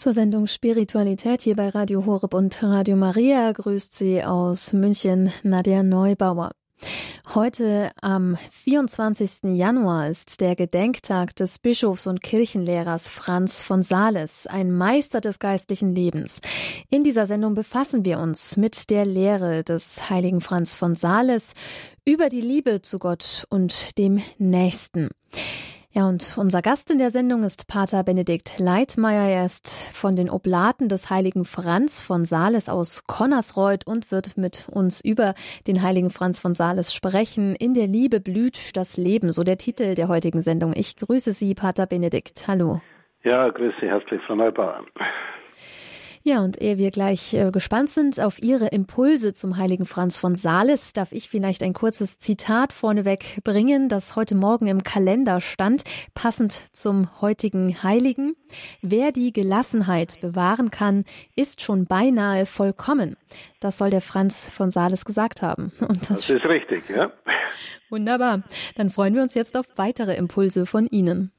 Zur Sendung Spiritualität hier bei Radio Horeb und Radio Maria grüßt sie aus München Nadja Neubauer. Heute am 24. Januar ist der Gedenktag des Bischofs und Kirchenlehrers Franz von Sales, ein Meister des geistlichen Lebens. In dieser Sendung befassen wir uns mit der Lehre des heiligen Franz von Sales über die Liebe zu Gott und dem Nächsten. Ja, und unser Gast in der Sendung ist Pater Benedikt Leitmeier. Er ist von den Oblaten des heiligen Franz von Sales aus Connersreuth und wird mit uns über den heiligen Franz von Sales sprechen. In der Liebe blüht das Leben, so der Titel der heutigen Sendung. Ich grüße Sie, Pater Benedikt. Hallo. Ja, grüße herzlich, Frau Neubauer. Ja, und ehe wir gleich äh, gespannt sind auf Ihre Impulse zum heiligen Franz von Sales, darf ich vielleicht ein kurzes Zitat vorneweg bringen, das heute Morgen im Kalender stand, passend zum heutigen Heiligen. Wer die Gelassenheit bewahren kann, ist schon beinahe vollkommen. Das soll der Franz von Sales gesagt haben. Und das, das ist richtig, ja. Wunderbar. Dann freuen wir uns jetzt auf weitere Impulse von Ihnen.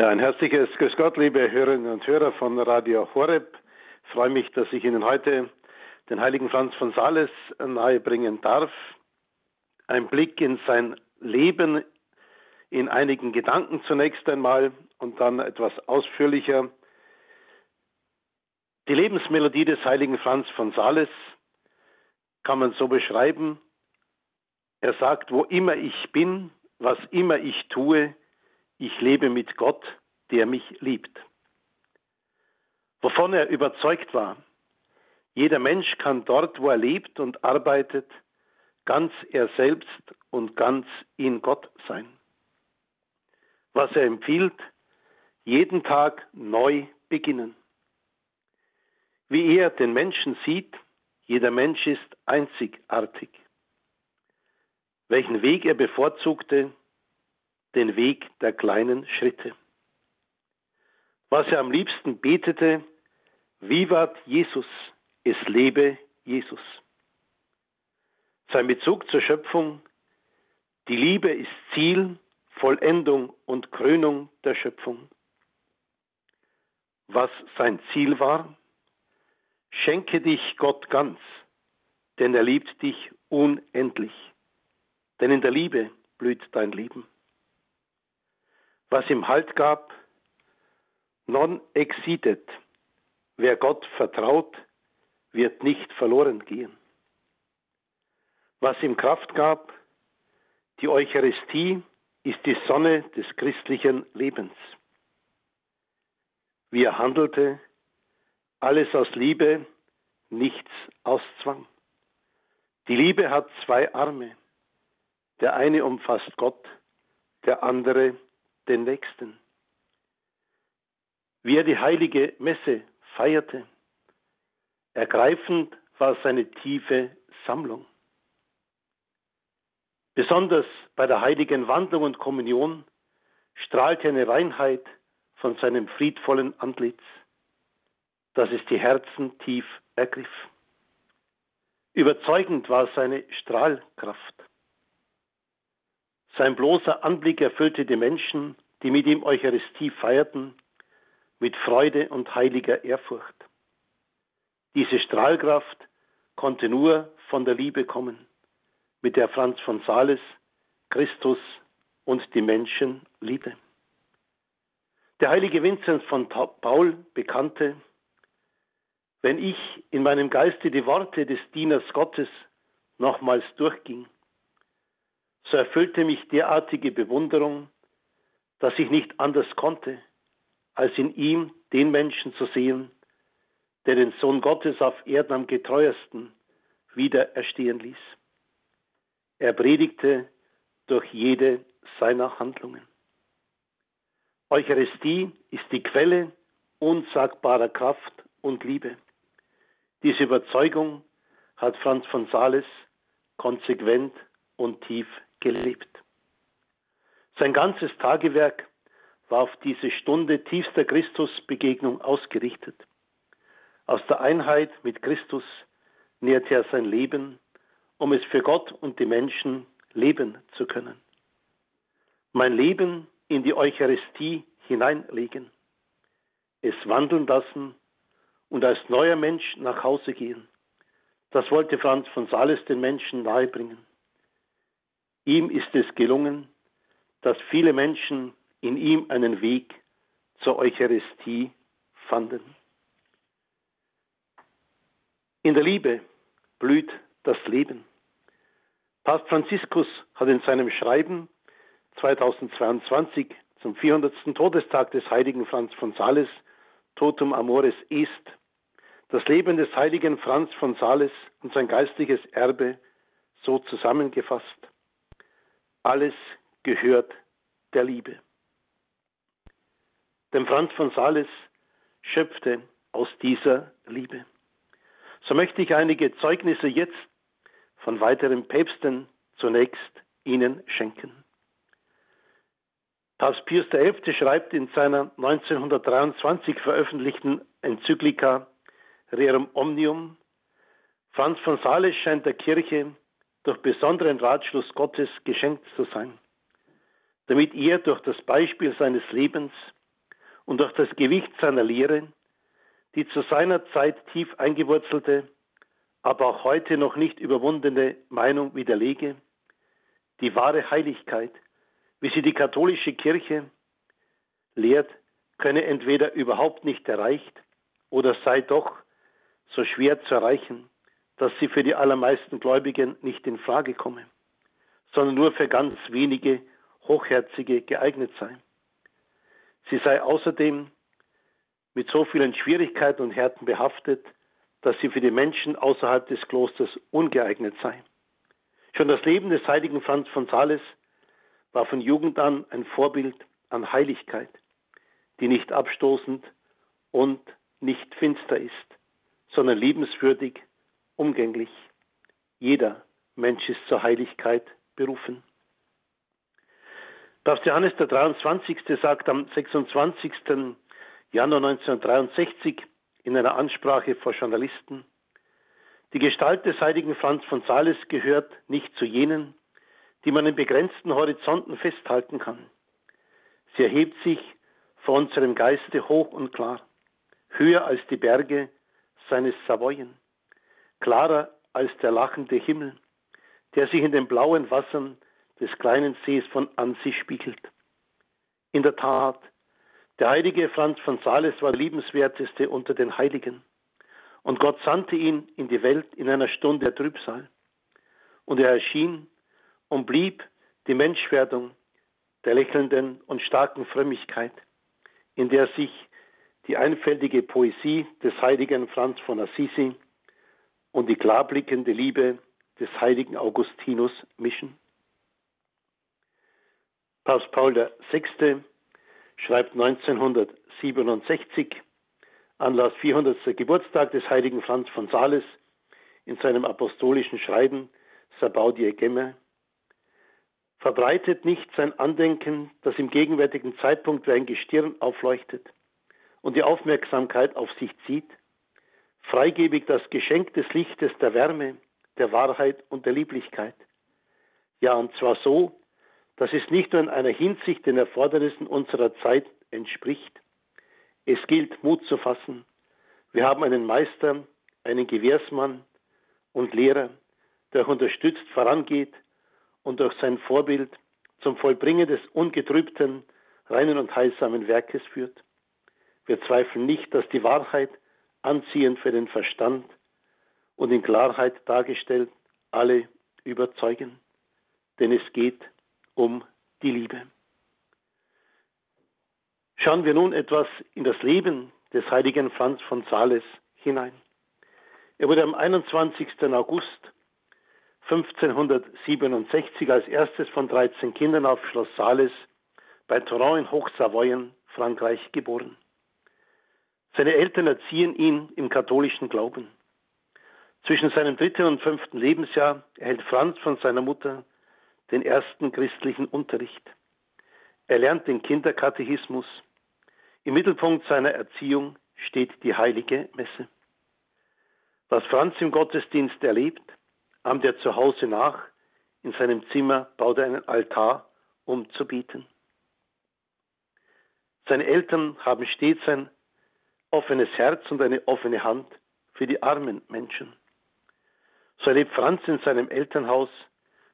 Ja, ein herzliches Grüß Gott, liebe Hörerinnen und Hörer von Radio Horeb. Ich freue mich, dass ich Ihnen heute den heiligen Franz von Sales nahebringen darf. Ein Blick in sein Leben in einigen Gedanken zunächst einmal und dann etwas ausführlicher. Die Lebensmelodie des heiligen Franz von Sales kann man so beschreiben. Er sagt, wo immer ich bin, was immer ich tue, ich lebe mit Gott, der mich liebt. Wovon er überzeugt war, jeder Mensch kann dort, wo er lebt und arbeitet, ganz er selbst und ganz in Gott sein. Was er empfiehlt, jeden Tag neu beginnen. Wie er den Menschen sieht, jeder Mensch ist einzigartig. Welchen Weg er bevorzugte, den Weg der kleinen Schritte. Was er am liebsten betete, Vivat Jesus, es lebe Jesus. Sein Bezug zur Schöpfung, die Liebe ist Ziel, Vollendung und Krönung der Schöpfung. Was sein Ziel war? Schenke dich Gott ganz, denn er liebt dich unendlich. Denn in der Liebe blüht dein Leben was ihm Halt gab, non exitet. Wer Gott vertraut, wird nicht verloren gehen. Was ihm Kraft gab, die Eucharistie ist die Sonne des christlichen Lebens. Wie er handelte, alles aus Liebe, nichts aus Zwang. Die Liebe hat zwei Arme. Der eine umfasst Gott, der andere den Nächsten. Wie er die heilige Messe feierte, ergreifend war seine tiefe Sammlung. Besonders bei der heiligen Wandlung und Kommunion strahlte eine Reinheit von seinem friedvollen Antlitz, dass es die Herzen tief ergriff. Überzeugend war seine Strahlkraft. Sein bloßer Anblick erfüllte die Menschen, die mit ihm Eucharistie feierten, mit Freude und heiliger Ehrfurcht. Diese Strahlkraft konnte nur von der Liebe kommen, mit der Franz von Sales Christus und die Menschen liebte. Der heilige Vinzenz von Paul bekannte, wenn ich in meinem Geiste die Worte des Dieners Gottes nochmals durchging, so erfüllte mich derartige Bewunderung, dass ich nicht anders konnte, als in ihm den Menschen zu sehen, der den Sohn Gottes auf Erden am getreuesten wieder erstehen ließ. Er predigte durch jede seiner Handlungen. Eucharistie ist die Quelle unsagbarer Kraft und Liebe. Diese Überzeugung hat Franz von Sales konsequent und tief gelebt. Sein ganzes Tagewerk war auf diese Stunde tiefster Christusbegegnung ausgerichtet. Aus der Einheit mit Christus näherte er sein Leben, um es für Gott und die Menschen leben zu können. Mein Leben in die Eucharistie hineinlegen. es wandeln lassen und als neuer Mensch nach Hause gehen. Das wollte Franz von Sales den Menschen nahebringen. Ihm ist es gelungen, dass viele Menschen in ihm einen Weg zur Eucharistie fanden. In der Liebe blüht das Leben. Papst Franziskus hat in seinem Schreiben 2022 zum 400. Todestag des heiligen Franz von Sales, Totum Amoris Est, das Leben des heiligen Franz von Sales und sein geistliches Erbe so zusammengefasst. Alles gehört der Liebe. Denn Franz von Sales schöpfte aus dieser Liebe. So möchte ich einige Zeugnisse jetzt von weiteren Päpsten zunächst Ihnen schenken. Papst Pius XI. schreibt in seiner 1923 veröffentlichten Enzyklika Rerum Omnium, Franz von Sales scheint der Kirche durch besonderen Ratschluss Gottes geschenkt zu sein, damit er durch das Beispiel seines Lebens und durch das Gewicht seiner Lehre die zu seiner Zeit tief eingewurzelte, aber auch heute noch nicht überwundene Meinung widerlege, die wahre Heiligkeit, wie sie die katholische Kirche lehrt, könne entweder überhaupt nicht erreicht oder sei doch so schwer zu erreichen, dass sie für die allermeisten Gläubigen nicht in Frage komme, sondern nur für ganz wenige Hochherzige geeignet sei. Sie sei außerdem mit so vielen Schwierigkeiten und Härten behaftet, dass sie für die Menschen außerhalb des Klosters ungeeignet sei. Schon das Leben des heiligen Franz von Sales war von Jugend an ein Vorbild an Heiligkeit, die nicht abstoßend und nicht finster ist, sondern liebenswürdig, umgänglich. Jeder Mensch ist zur Heiligkeit berufen. Papst Johannes der 23. sagt am 26. Januar 1963 in einer Ansprache vor Journalisten, die Gestalt des heiligen Franz von Sales gehört nicht zu jenen, die man in begrenzten Horizonten festhalten kann. Sie erhebt sich vor unserem Geiste hoch und klar, höher als die Berge seines Savoyen, klarer als der lachende Himmel, der sich in den blauen Wassern des kleinen Sees von Ansi spiegelt. In der Tat, der heilige Franz von Sales war der liebenswerteste unter den Heiligen. Und Gott sandte ihn in die Welt in einer Stunde der Trübsal. Und er erschien und blieb die Menschwerdung der lächelnden und starken Frömmigkeit, in der sich die einfältige Poesie des heiligen Franz von Assisi und die klarblickende Liebe des heiligen Augustinus mischen. Papst Paul VI schreibt 1967, Anlass 400. Geburtstag des heiligen Franz von Sales, in seinem apostolischen Schreiben Sabaudie Gemme, verbreitet nicht sein Andenken, das im gegenwärtigen Zeitpunkt wie ein Gestirn aufleuchtet und die Aufmerksamkeit auf sich zieht, freigebig das Geschenk des Lichtes der Wärme, der Wahrheit und der Lieblichkeit. Ja, und zwar so, dass es nicht nur in einer Hinsicht den Erfordernissen unserer Zeit entspricht. Es gilt, Mut zu fassen. Wir haben einen Meister, einen Gewährsmann und Lehrer, der unterstützt vorangeht und durch sein Vorbild zum Vollbringen des ungetrübten, reinen und heilsamen Werkes führt. Wir zweifeln nicht, dass die Wahrheit anziehend für den Verstand und in Klarheit dargestellt alle überzeugen. Denn es geht um die Liebe. Schauen wir nun etwas in das Leben des heiligen Franz von Sales hinein. Er wurde am 21. August 1567 als erstes von 13 Kindern auf Schloss Sales bei Toron in Hochsavoyen, Frankreich, geboren. Seine Eltern erziehen ihn im katholischen Glauben. Zwischen seinem dritten und fünften Lebensjahr erhält Franz von seiner Mutter den ersten christlichen Unterricht. Er lernt den Kinderkatechismus. Im Mittelpunkt seiner Erziehung steht die heilige Messe. Was Franz im Gottesdienst erlebt, ahmt er zu Hause nach. In seinem Zimmer baut er einen Altar, um zu bieten. Seine Eltern haben stets ein offenes Herz und eine offene Hand für die armen Menschen. So erlebt Franz in seinem Elternhaus,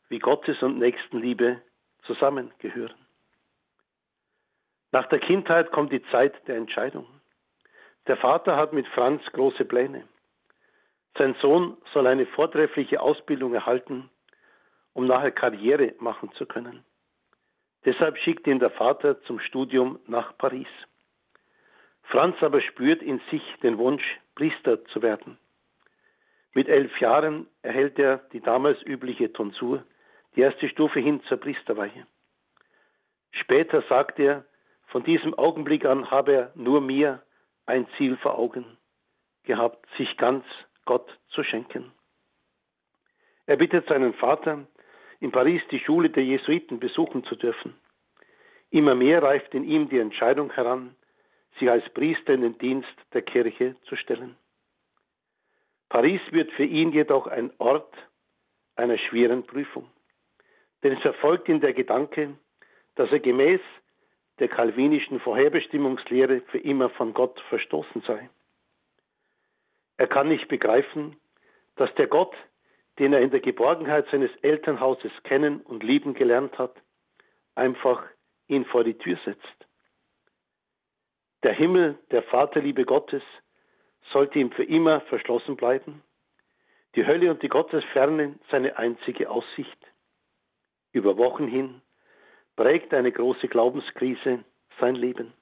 wie Gottes und Nächstenliebe zusammengehören. Nach der Kindheit kommt die Zeit der Entscheidung. Der Vater hat mit Franz große Pläne. Sein Sohn soll eine vortreffliche Ausbildung erhalten, um nachher Karriere machen zu können. Deshalb schickt ihn der Vater zum Studium nach Paris. Franz aber spürt in sich den Wunsch, Priester zu werden. Mit elf Jahren erhält er die damals übliche Tonsur, die erste Stufe hin zur Priesterweihe. Später sagt er, von diesem Augenblick an habe er nur mir ein Ziel vor Augen gehabt, sich ganz Gott zu schenken. Er bittet seinen Vater, in Paris die Schule der Jesuiten besuchen zu dürfen. Immer mehr reift in ihm die Entscheidung heran, sich als Priester in den Dienst der Kirche zu stellen. Paris wird für ihn jedoch ein Ort einer schweren Prüfung. Denn es erfolgt in der Gedanke, dass er gemäß der kalvinischen Vorherbestimmungslehre für immer von Gott verstoßen sei. Er kann nicht begreifen, dass der Gott, den er in der Geborgenheit seines Elternhauses kennen und lieben gelernt hat, einfach ihn vor die Tür setzt. Der Himmel, der Vaterliebe Gottes, sollte ihm für immer verschlossen bleiben, die Hölle und die Gottesferne seine einzige Aussicht. Über Wochen hin prägt eine große Glaubenskrise sein Leben.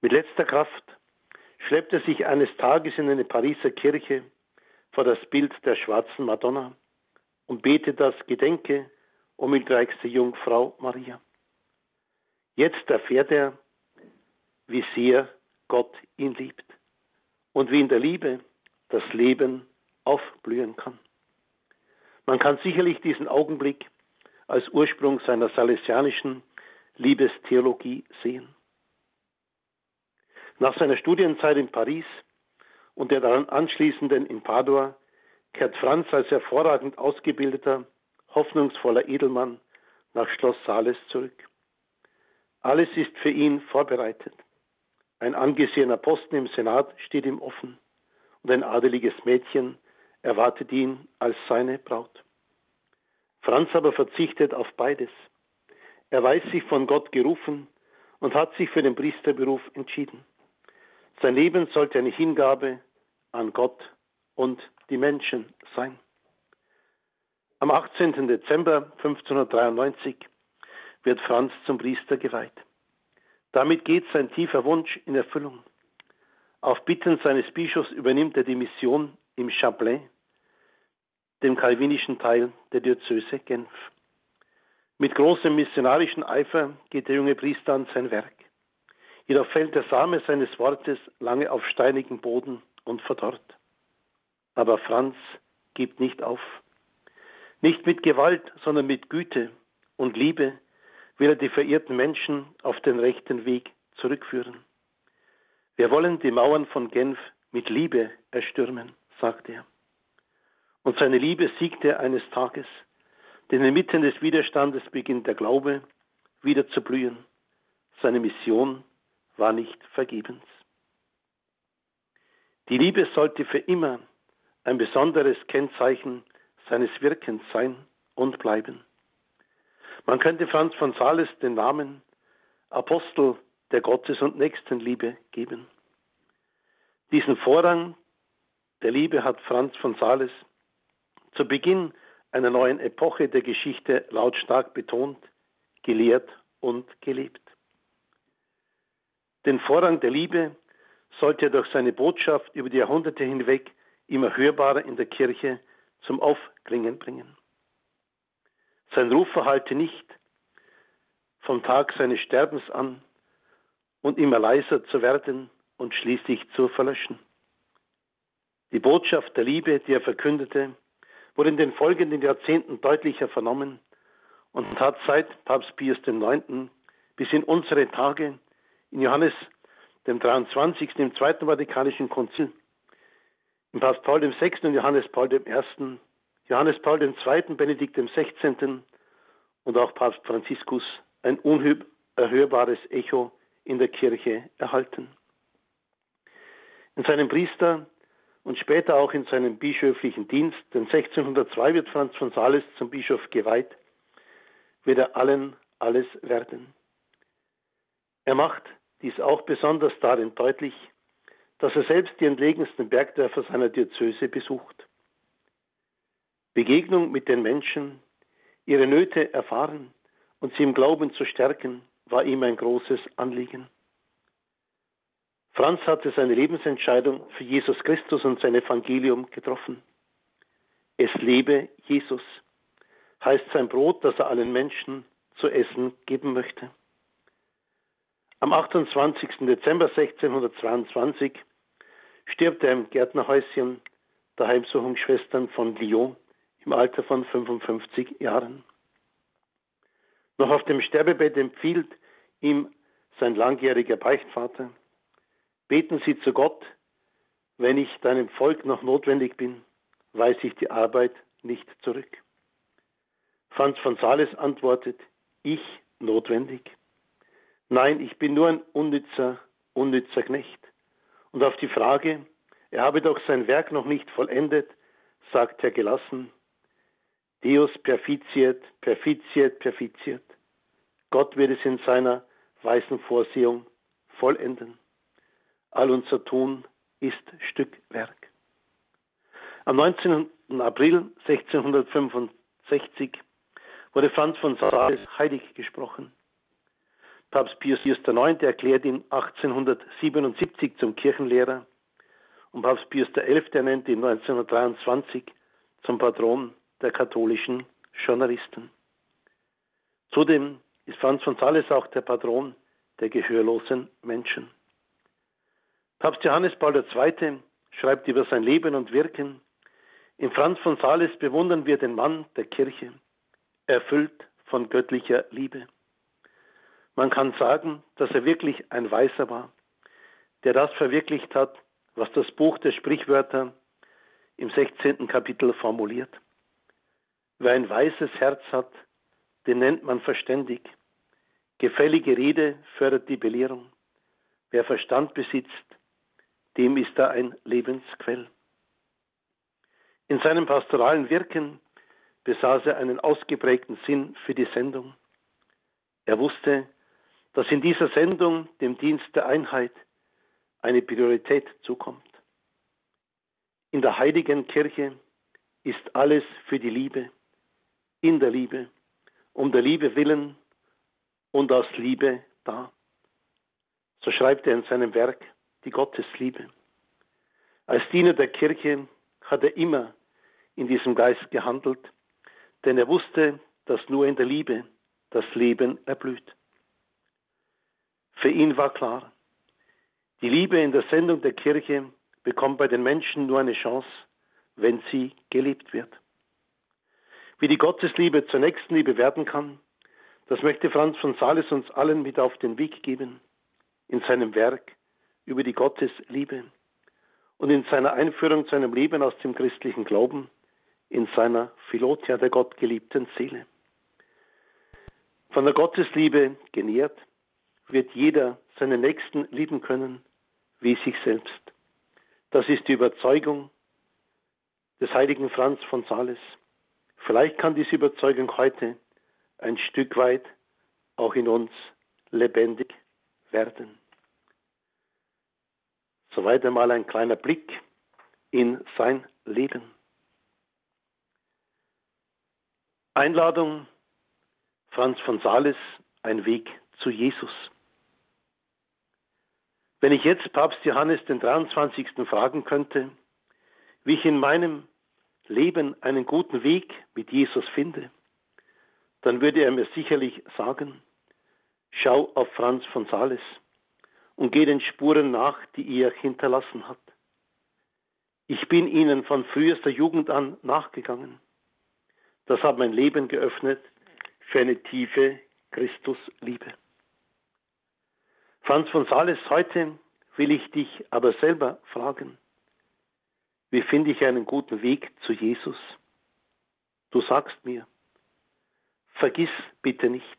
Mit letzter Kraft schleppt er sich eines Tages in eine Pariser Kirche vor das Bild der schwarzen Madonna und betet das Gedenke um die dreigste Jungfrau Maria. Jetzt erfährt er, wie sehr Gott ihn liebt und wie in der Liebe das Leben aufblühen kann. Man kann sicherlich diesen Augenblick als Ursprung seiner salesianischen Liebestheologie sehen. Nach seiner Studienzeit in Paris und der daran anschließenden in Padua kehrt Franz als hervorragend ausgebildeter, hoffnungsvoller Edelmann nach Schloss Sales zurück. Alles ist für ihn vorbereitet. Ein angesehener Posten im Senat steht ihm offen und ein adeliges Mädchen erwartet ihn als seine Braut. Franz aber verzichtet auf beides. Er weiß sich von Gott gerufen und hat sich für den Priesterberuf entschieden. Sein Leben sollte eine Hingabe an Gott und die Menschen sein. Am 18. Dezember 1593 wird Franz zum Priester geweiht. Damit geht sein tiefer Wunsch in Erfüllung. Auf Bitten seines Bischofs übernimmt er die Mission im Chablais, dem kalvinischen Teil der Diözese Genf. Mit großem missionarischen Eifer geht der junge Priester an sein Werk. Jedoch fällt der Same seines Wortes lange auf steinigen Boden und verdorrt. Aber Franz gibt nicht auf. Nicht mit Gewalt, sondern mit Güte und Liebe will er die verirrten Menschen auf den rechten Weg zurückführen. Wir wollen die Mauern von Genf mit Liebe erstürmen, sagt er. Und seine Liebe siegte eines Tages, denn inmitten des Widerstandes beginnt der Glaube wieder zu blühen. Seine Mission war nicht vergebens. Die Liebe sollte für immer ein besonderes Kennzeichen seines Wirkens sein und bleiben. Man könnte Franz von Sales den Namen Apostel der Gottes- und Nächstenliebe geben. Diesen Vorrang der Liebe hat Franz von Sales zu Beginn einer neuen Epoche der Geschichte lautstark betont, gelehrt und gelebt. Den Vorrang der Liebe sollte er durch seine Botschaft über die Jahrhunderte hinweg immer hörbarer in der Kirche zum Aufklingen bringen. Sein Ruf verhalte nicht vom Tag seines Sterbens an und immer leiser zu werden und schließlich zu verlöschen. Die Botschaft der Liebe, die er verkündete, wurde in den folgenden Jahrzehnten deutlicher vernommen und hat seit Papst Pius IX. bis in unsere Tage in Johannes dem 23. im Zweiten Vatikanischen Konzil, in Papst Paul VI. und Johannes Paul I. Johannes Paul II., Benedikt XVI. und auch Papst Franziskus ein unerhörbares Echo in der Kirche erhalten. In seinem Priester und später auch in seinem bischöflichen Dienst, denn 1602 wird Franz von Sales zum Bischof geweiht, wird er allen alles werden. Er macht dies auch besonders darin deutlich, dass er selbst die entlegensten Bergdörfer seiner Diözese besucht. Begegnung mit den Menschen, ihre Nöte erfahren und sie im Glauben zu stärken, war ihm ein großes Anliegen. Franz hatte seine Lebensentscheidung für Jesus Christus und sein Evangelium getroffen. Es lebe Jesus, heißt sein Brot, das er allen Menschen zu essen geben möchte. Am 28. Dezember 1622 stirbt er im Gärtnerhäuschen der Heimsuchungsschwestern von Lyon im Alter von 55 Jahren. Noch auf dem Sterbebett empfiehlt ihm sein langjähriger Beichtvater, beten Sie zu Gott, wenn ich deinem Volk noch notwendig bin, weise ich die Arbeit nicht zurück. Franz von Sales antwortet, ich notwendig. Nein, ich bin nur ein unnützer, unnützer Knecht. Und auf die Frage, er habe doch sein Werk noch nicht vollendet, sagt er gelassen, Deus perficiet, perficiet, perficiet. Gott wird es in seiner weisen Vorsehung vollenden. All unser Tun ist Stückwerk. Am 19. April 1665 wurde Franz von Sales heilig gesprochen. Papst Pius IX. erklärt ihn 1877 zum Kirchenlehrer und Papst Pius XI. ernennt ihn 1923 zum Patron der katholischen Journalisten. Zudem ist Franz von Sales auch der Patron der gehörlosen Menschen. Papst Johannes Paul II. schreibt über sein Leben und Wirken. In Franz von Sales bewundern wir den Mann der Kirche, erfüllt von göttlicher Liebe. Man kann sagen, dass er wirklich ein Weiser war, der das verwirklicht hat, was das Buch der Sprichwörter im 16. Kapitel formuliert. Wer ein weises Herz hat, den nennt man verständig. Gefällige Rede fördert die Belehrung. Wer Verstand besitzt, dem ist er ein Lebensquell. In seinem pastoralen Wirken besaß er einen ausgeprägten Sinn für die Sendung. Er wusste, dass in dieser Sendung dem Dienst der Einheit eine Priorität zukommt. In der heiligen Kirche ist alles für die Liebe, in der Liebe, um der Liebe willen und aus Liebe da. So schreibt er in seinem Werk die Gottesliebe. Als Diener der Kirche hat er immer in diesem Geist gehandelt, denn er wusste, dass nur in der Liebe das Leben erblüht. Für ihn war klar, die Liebe in der Sendung der Kirche bekommt bei den Menschen nur eine Chance, wenn sie gelebt wird. Wie die Gottesliebe zur Nächstenliebe werden kann, das möchte Franz von Sales uns allen mit auf den Weg geben in seinem Werk über die Gottesliebe und in seiner Einführung zu einem Leben aus dem christlichen Glauben in seiner Philotia der gottgeliebten Seele. Von der Gottesliebe genährt wird jeder seinen Nächsten lieben können wie sich selbst. Das ist die Überzeugung des heiligen Franz von Sales. Vielleicht kann diese Überzeugung heute ein Stück weit auch in uns lebendig werden. Soweit einmal ein kleiner Blick in sein Leben. Einladung Franz von Sales, ein Weg zu Jesus. Wenn ich jetzt Papst Johannes den 23. fragen könnte, wie ich in meinem Leben einen guten Weg mit Jesus finde, dann würde er mir sicherlich sagen, schau auf Franz von Sales und geh den Spuren nach, die er hinterlassen hat. Ich bin ihnen von frühester Jugend an nachgegangen. Das hat mein Leben geöffnet für eine tiefe Christusliebe. Franz von Sales, heute will ich dich aber selber fragen, wie finde ich einen guten Weg zu Jesus? Du sagst mir, vergiss bitte nicht,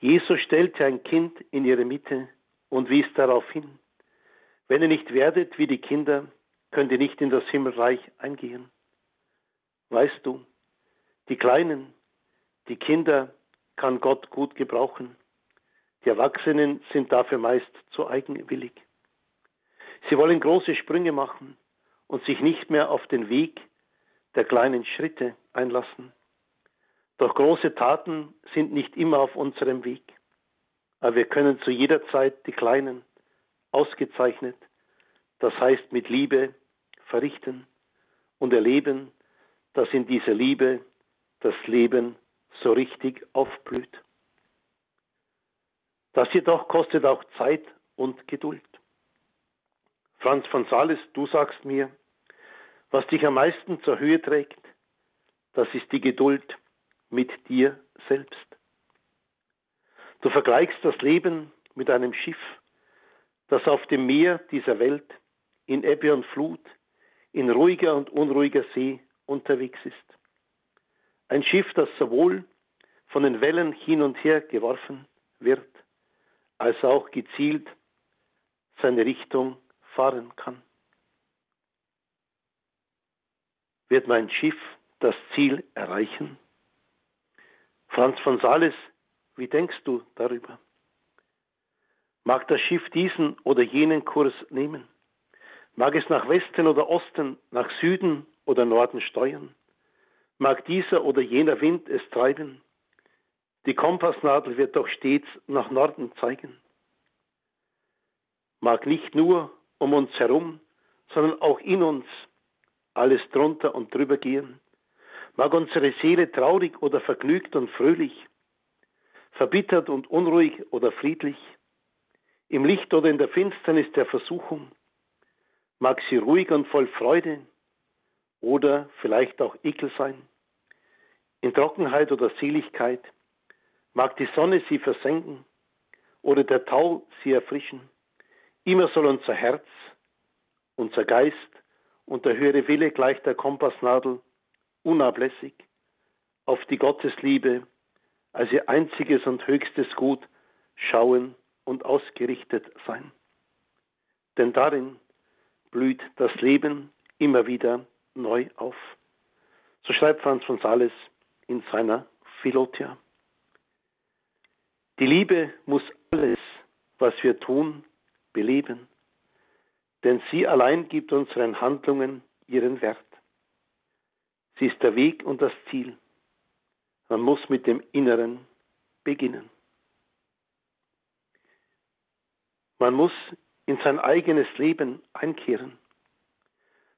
Jesus stellte ein Kind in ihre Mitte und wies darauf hin, Wenn ihr nicht werdet wie die Kinder, könnt ihr nicht in das Himmelreich eingehen. Weißt du, die Kleinen, die Kinder kann Gott gut gebrauchen. Die Erwachsenen sind dafür meist zu eigenwillig. Sie wollen große Sprünge machen und sich nicht mehr auf den Weg der kleinen Schritte einlassen. Doch große Taten sind nicht immer auf unserem Weg. Aber wir können zu jeder Zeit die kleinen, ausgezeichnet, das heißt mit Liebe, verrichten und erleben, dass in dieser Liebe das Leben so richtig aufblüht. Das jedoch kostet auch Zeit und Geduld. Franz von Sales, du sagst mir, was dich am meisten zur Höhe trägt, das ist die Geduld mit dir selbst. Du vergleichst das Leben mit einem Schiff, das auf dem Meer dieser Welt in Ebbe und Flut, in ruhiger und unruhiger See unterwegs ist. Ein Schiff, das sowohl von den Wellen hin und her geworfen wird, als auch gezielt seine Richtung fahren kann. Wird mein Schiff das Ziel erreichen? Franz von Sales, wie denkst du darüber? Mag das Schiff diesen oder jenen Kurs nehmen? Mag es nach Westen oder Osten, nach Süden oder Norden steuern? Mag dieser oder jener Wind es treiben? Die Kompassnadel wird doch stets nach Norden zeigen. Mag nicht nur um uns herum, sondern auch in uns alles drunter und drüber gehen. Mag unsere Seele traurig oder vergnügt und fröhlich, verbittert und unruhig oder friedlich, im Licht oder in der Finsternis der Versuchung, mag sie ruhig und voll Freude oder vielleicht auch Ekel sein, in Trockenheit oder Seligkeit, mag die Sonne sie versenken oder der Tau sie erfrischen, immer soll unser Herz, unser Geist und der höhere Wille gleich der Kompassnadel unablässig auf die Gottesliebe als ihr einziges und höchstes Gut schauen und ausgerichtet sein. Denn darin blüht das Leben immer wieder neu auf. So schreibt Franz von Sales in seiner Philotia. Die Liebe muss alles, was wir tun, beleben denn sie allein gibt unseren Handlungen ihren Wert. Sie ist der Weg und das Ziel. Man muss mit dem Inneren beginnen. Man muss in sein eigenes Leben einkehren.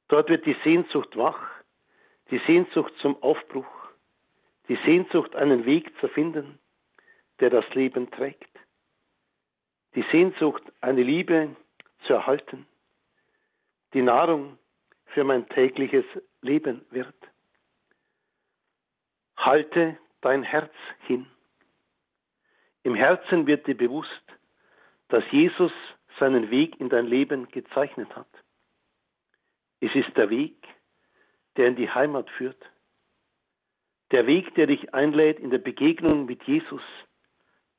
Dort wird die Sehnsucht wach, die Sehnsucht zum Aufbruch, die Sehnsucht, einen Weg zu finden, der das Leben trägt, die Sehnsucht, eine Liebe zu erhalten, die Nahrung für mein tägliches Leben wird. Halte dein Herz hin. Im Herzen wird dir bewusst, dass Jesus seinen Weg in dein Leben gezeichnet hat. Es ist der Weg, der in die Heimat führt. Der Weg, der dich einlädt in der Begegnung mit Jesus,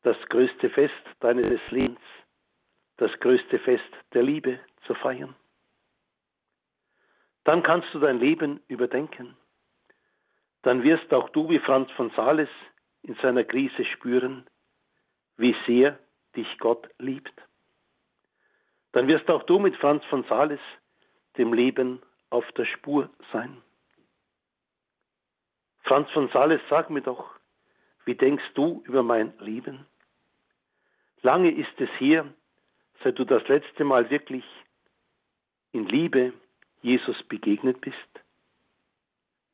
das größte Fest deines Lebens, das größte Fest der Liebe zu feiern. Dann kannst du dein Leben überdenken. Dann wirst auch du wie Franz von Sales in seiner Krise spüren, wie sehr dich Gott liebt. Dann wirst auch du mit Franz von Sales dem Leben auf der Spur sein. Franz von Sales, sag mir doch, wie denkst du über mein Leben? Lange ist es her, seit du das letzte Mal wirklich in Liebe Jesus begegnet bist?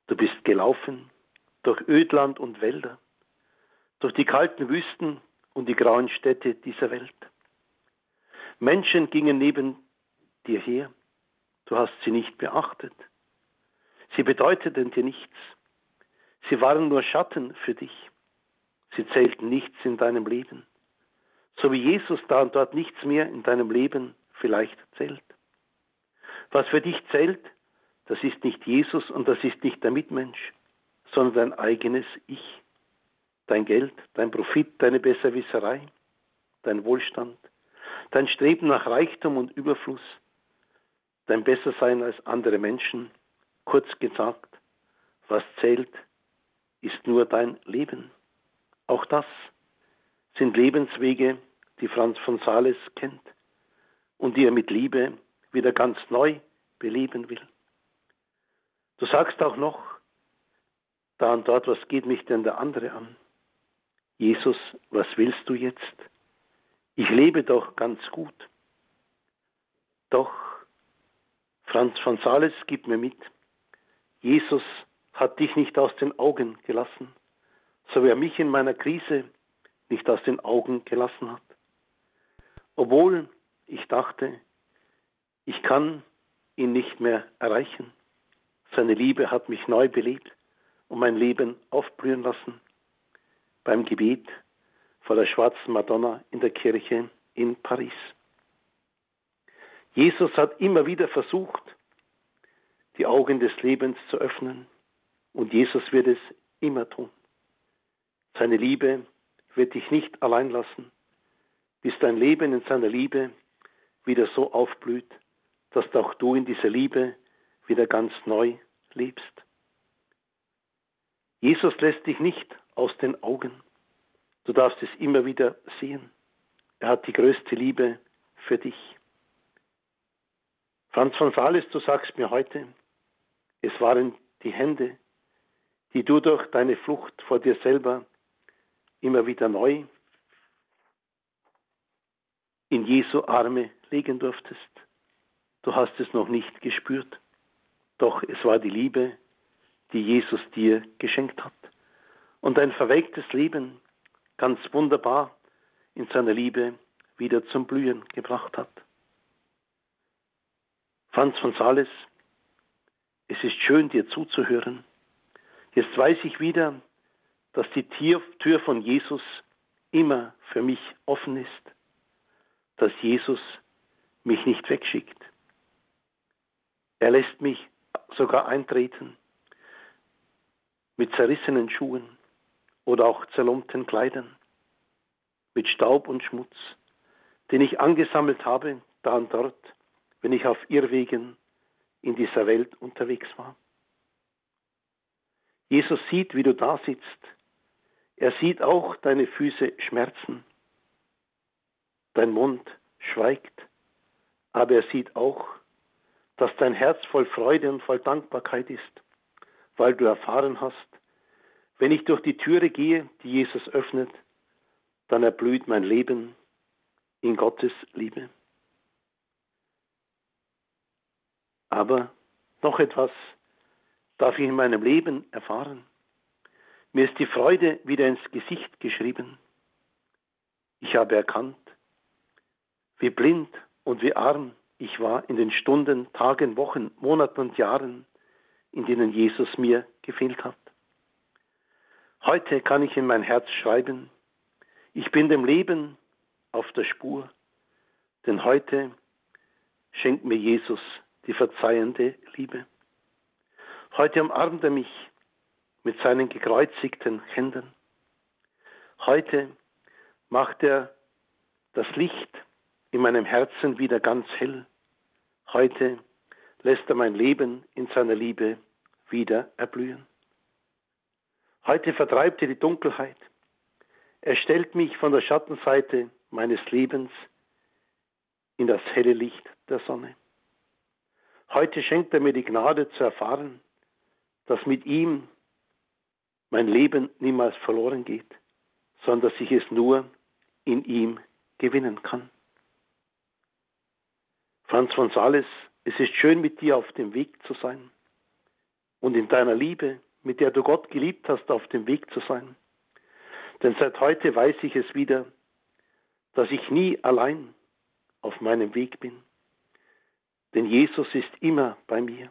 Du bist gelaufen durch Ödland und Wälder, durch die kalten Wüsten und die grauen Städte dieser Welt. Menschen gingen neben dir her, du hast sie nicht beachtet. Sie bedeuteten dir nichts. Sie waren nur Schatten für dich. Sie zählten nichts in deinem Leben. So wie Jesus da und dort nichts mehr in deinem Leben vielleicht zählt. Was für dich zählt, das ist nicht Jesus und das ist nicht der Mitmensch, sondern dein eigenes Ich. Dein Geld, dein Profit, deine Besserwisserei, dein Wohlstand, dein Streben nach Reichtum und Überfluss, dein Bessersein als andere Menschen. Kurz gesagt, was zählt, ist nur dein Leben. Auch das sind Lebenswege, die Franz von Sales kennt und die er mit Liebe wieder ganz neu beleben will. Du sagst auch noch, da und dort, was geht mich denn der andere an? Jesus, was willst du jetzt? Ich lebe doch ganz gut. Doch Franz von Sales gibt mir mit, Jesus hat dich nicht aus den Augen gelassen, so wie er mich in meiner Krise nicht aus den Augen gelassen hat. Obwohl ich dachte, ich kann ihn nicht mehr erreichen. Seine Liebe hat mich neu belebt und mein Leben aufblühen lassen. Beim Gebet vor der schwarzen Madonna in der Kirche in Paris. Jesus hat immer wieder versucht, die Augen des Lebens zu öffnen und Jesus wird es immer tun. Seine Liebe wird dich nicht allein lassen, bis dein Leben in seiner Liebe wieder so aufblüht, dass auch du in dieser Liebe wieder ganz neu lebst. Jesus lässt dich nicht aus den Augen. Du darfst es immer wieder sehen. Er hat die größte Liebe für dich. Franz von Sales, du sagst mir heute, es waren die Hände, die du durch deine Flucht vor dir selber immer wieder neu in Jesu Arme legen durftest. Du hast es noch nicht gespürt, doch es war die Liebe, die Jesus dir geschenkt hat und dein verwelktes Leben ganz wunderbar in seiner Liebe wieder zum Blühen gebracht hat. Franz von Sales, es ist schön, dir zuzuhören. Jetzt weiß ich wieder, dass die Tür von Jesus immer für mich offen ist, dass Jesus mich nicht wegschickt. Er lässt mich sogar eintreten mit zerrissenen Schuhen oder auch zerlumpten Kleidern, mit Staub und Schmutz, den ich angesammelt habe, da und dort, wenn ich auf Irrwegen in dieser Welt unterwegs war. Jesus sieht, wie du da sitzt, er sieht auch deine Füße schmerzen. Dein Mund schweigt. Aber er sieht auch, dass dein Herz voll Freude und voll Dankbarkeit ist, weil du erfahren hast, wenn ich durch die Türe gehe, die Jesus öffnet, dann erblüht mein Leben in Gottes Liebe. Aber noch etwas darf ich in meinem Leben erfahren. Mir ist die Freude wieder ins Gesicht geschrieben. Ich habe erkannt, wie blind und wie arm ich war in den Stunden, Tagen, Wochen, Monaten und Jahren, in denen Jesus mir gefehlt hat. Heute kann ich in mein Herz schreiben, ich bin dem Leben auf der Spur, denn heute schenkt mir Jesus die verzeihende Liebe. Heute umarmt er mich mit seinen gekreuzigten Händen. Heute macht er das Licht in meinem Herzen wieder ganz hell. Heute lässt er mein Leben in seiner Liebe wieder erblühen. Heute vertreibt er die Dunkelheit. Er stellt mich von der Schattenseite meines Lebens in das helle Licht der Sonne. Heute schenkt er mir die Gnade zu erfahren, dass mit ihm mein Leben niemals verloren geht, sondern dass ich es nur in ihm gewinnen kann. Franz von Sales, es ist schön mit dir auf dem Weg zu sein und in deiner Liebe, mit der du Gott geliebt hast, auf dem Weg zu sein. Denn seit heute weiß ich es wieder, dass ich nie allein auf meinem Weg bin. Denn Jesus ist immer bei mir,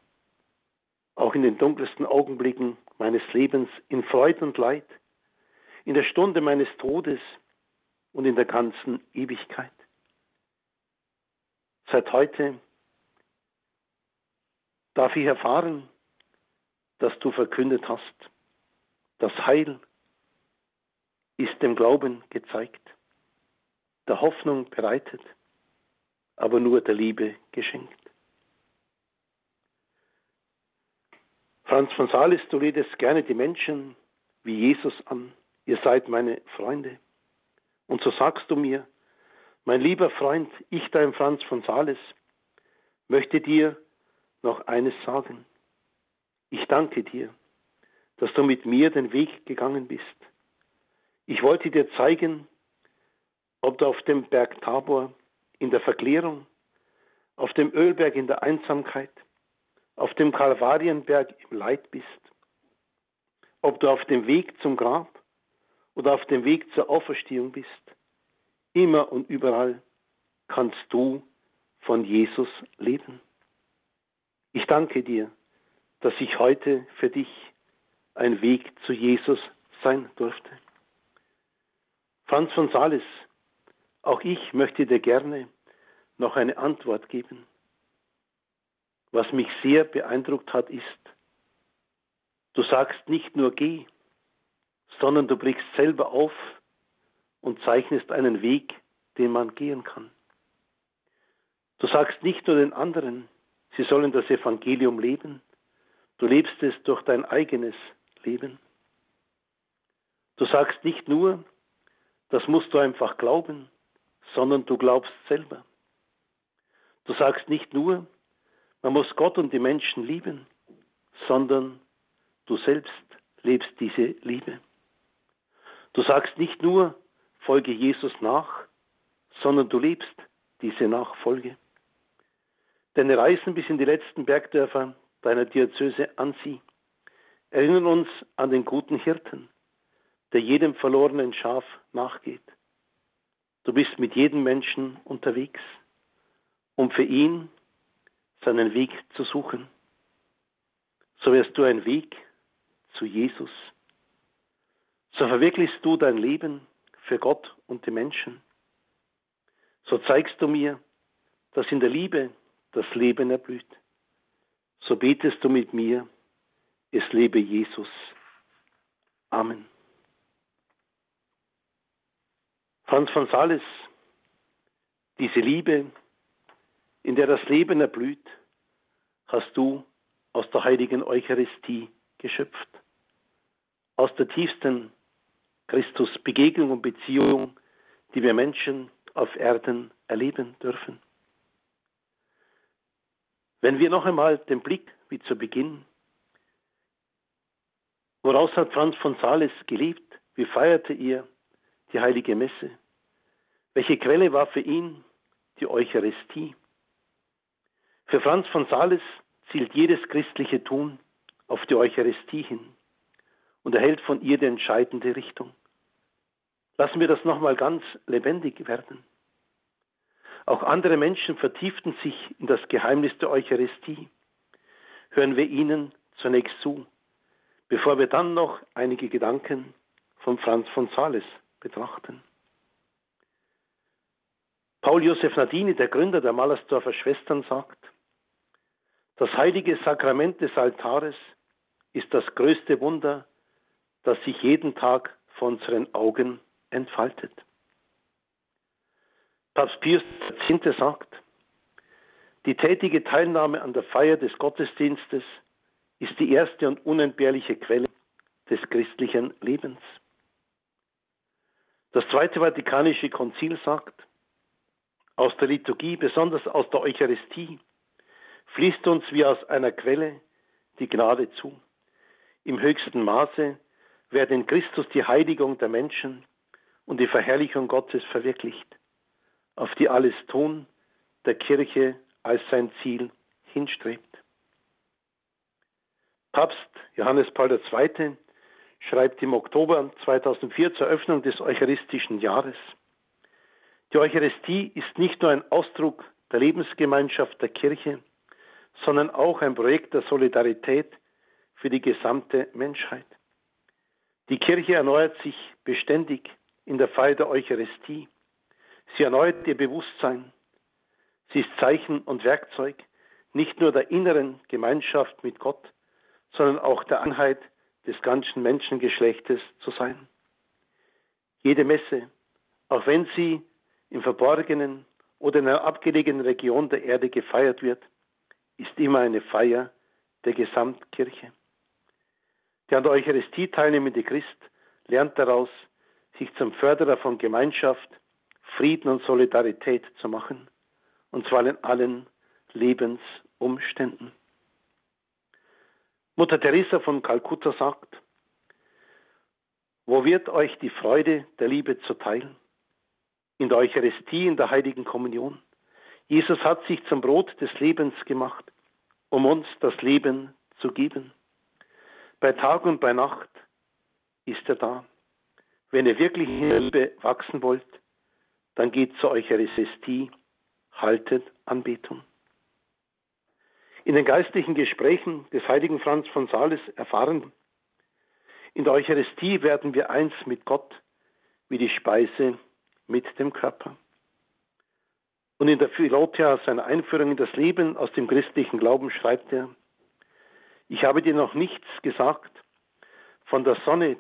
auch in den dunkelsten Augenblicken meines Lebens in Freud und Leid, in der Stunde meines Todes und in der ganzen Ewigkeit. Seit heute darf ich erfahren, dass du verkündet hast, das Heil ist dem Glauben gezeigt, der Hoffnung bereitet, aber nur der Liebe geschenkt. Franz von Sales, du redest gerne die Menschen wie Jesus an. Ihr seid meine Freunde. Und so sagst du mir, mein lieber Freund, ich, dein Franz von Sales, möchte dir noch eines sagen. Ich danke dir, dass du mit mir den Weg gegangen bist. Ich wollte dir zeigen, ob du auf dem Berg Tabor in der Verklärung, auf dem Ölberg in der Einsamkeit, auf dem Kalvarienberg im Leid bist, ob du auf dem Weg zum Grab oder auf dem Weg zur Auferstehung bist, immer und überall kannst du von Jesus leben. Ich danke dir, dass ich heute für dich ein Weg zu Jesus sein durfte. Franz von Sales, auch ich möchte dir gerne noch eine Antwort geben. Was mich sehr beeindruckt hat, ist, du sagst nicht nur geh, sondern du blickst selber auf und zeichnest einen Weg, den man gehen kann. Du sagst nicht nur den anderen, sie sollen das Evangelium leben, du lebst es durch dein eigenes Leben. Du sagst nicht nur, das musst du einfach glauben, sondern du glaubst selber. Du sagst nicht nur, man muss Gott und die Menschen lieben, sondern du selbst lebst diese Liebe. Du sagst nicht nur, folge Jesus nach, sondern du lebst diese Nachfolge. Deine Reisen bis in die letzten Bergdörfer deiner Diözese an sie erinnern uns an den guten Hirten, der jedem verlorenen Schaf nachgeht. Du bist mit jedem Menschen unterwegs, um für ihn seinen Weg zu suchen. So wirst du ein Weg zu Jesus. So verwirklichst du dein Leben für Gott und die Menschen. So zeigst du mir, dass in der Liebe das Leben erblüht. So betest du mit mir, es lebe Jesus. Amen. Franz von Sales, diese Liebe, in der das Leben erblüht, hast du aus der heiligen Eucharistie geschöpft. Aus der tiefsten Christus-Begegnung und Beziehung, die wir Menschen auf Erden erleben dürfen. Wenn wir noch einmal den Blick wie zu Beginn, woraus hat Franz von Sales gelebt? Wie feierte er die heilige Messe? Welche Quelle war für ihn die Eucharistie? Für Franz von Sales zielt jedes christliche Tun auf die Eucharistie hin und erhält von ihr die entscheidende Richtung. Lassen wir das nochmal ganz lebendig werden. Auch andere Menschen vertieften sich in das Geheimnis der Eucharistie. Hören wir ihnen zunächst zu, bevor wir dann noch einige Gedanken von Franz von Sales betrachten. Paul Josef Nadini, der Gründer der Mallersdorfer Schwestern, sagt, das heilige Sakrament des Altares ist das größte Wunder, das sich jeden Tag vor unseren Augen entfaltet. Papst Pius X. sagt, die tätige Teilnahme an der Feier des Gottesdienstes ist die erste und unentbehrliche Quelle des christlichen Lebens. Das Zweite Vatikanische Konzil sagt, aus der Liturgie, besonders aus der Eucharistie, fließt uns wie aus einer Quelle die Gnade zu. Im höchsten Maße wird in Christus die Heiligung der Menschen und die Verherrlichung Gottes verwirklicht auf die alles Tun der Kirche als sein Ziel hinstrebt. Papst Johannes Paul II. schreibt im Oktober 2004 zur Eröffnung des Eucharistischen Jahres, die Eucharistie ist nicht nur ein Ausdruck der Lebensgemeinschaft der Kirche, sondern auch ein Projekt der Solidarität für die gesamte Menschheit. Die Kirche erneuert sich beständig in der Feier der Eucharistie. Sie erneuert ihr Bewusstsein. Sie ist Zeichen und Werkzeug nicht nur der inneren Gemeinschaft mit Gott, sondern auch der Einheit des ganzen Menschengeschlechtes zu sein. Jede Messe, auch wenn sie im Verborgenen oder in einer abgelegenen Region der Erde gefeiert wird, ist immer eine Feier der Gesamtkirche. Der an der Eucharistie teilnehmende Christ lernt daraus, sich zum Förderer von Gemeinschaft, Frieden und Solidarität zu machen, und zwar in allen Lebensumständen. Mutter Teresa von Kalkutta sagt, wo wird euch die Freude der Liebe zuteil? In der Eucharistie, in der heiligen Kommunion. Jesus hat sich zum Brot des Lebens gemacht, um uns das Leben zu geben. Bei Tag und bei Nacht ist er da. Wenn ihr wirklich in der Liebe wachsen wollt, dann geht zur Eucharistie, haltet Anbetung. In den geistlichen Gesprächen des heiligen Franz von Sales erfahren, in der Eucharistie werden wir eins mit Gott, wie die Speise mit dem Körper. Und in der Philotia, seiner Einführung in das Leben aus dem christlichen Glauben, schreibt er, ich habe dir noch nichts gesagt von der Sonne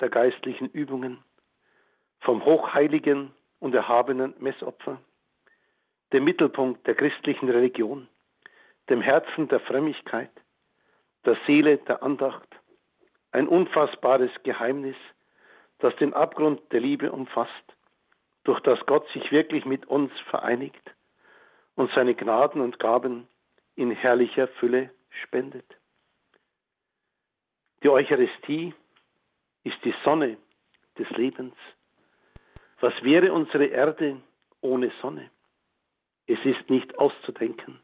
der geistlichen Übungen, vom hochheiligen und erhabenen Messopfer, dem Mittelpunkt der christlichen Religion, dem Herzen der Frömmigkeit, der Seele der Andacht, ein unfassbares Geheimnis, das den Abgrund der Liebe umfasst, durch das Gott sich wirklich mit uns vereinigt und seine Gnaden und Gaben in herrlicher Fülle spendet. Die Eucharistie ist die Sonne des Lebens. Was wäre unsere Erde ohne Sonne? Es ist nicht auszudenken.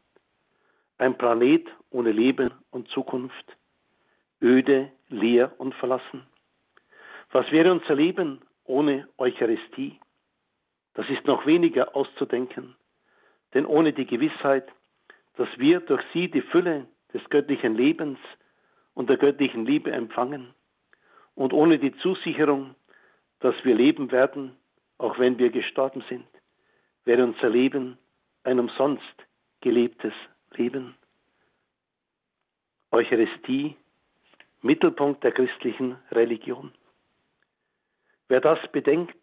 Ein Planet ohne Leben und Zukunft, öde, leer und verlassen. Was wäre unser Leben ohne Eucharistie? Das ist noch weniger auszudenken, denn ohne die Gewissheit, dass wir durch sie die Fülle des göttlichen Lebens und der göttlichen Liebe empfangen, und ohne die Zusicherung, dass wir leben werden, auch wenn wir gestorben sind, wäre unser Leben ein umsonst gelebtes Leben. Eucharistie, Mittelpunkt der christlichen Religion. Wer das bedenkt,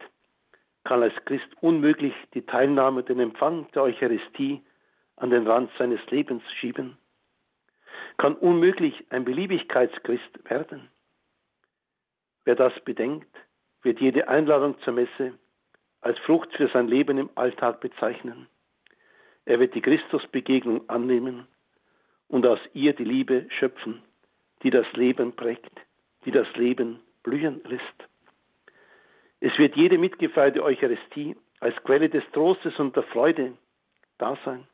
kann als Christ unmöglich die Teilnahme, den Empfang der Eucharistie an den Rand seines Lebens schieben, kann unmöglich ein Beliebigkeitschrist werden. Wer das bedenkt, wird jede Einladung zur Messe als Frucht für sein Leben im Alltag bezeichnen. Er wird die Christusbegegnung annehmen und aus ihr die Liebe schöpfen, die das Leben prägt, die das Leben blühen lässt. Es wird jede mitgefeierte Eucharistie als Quelle des Trostes und der Freude da sein.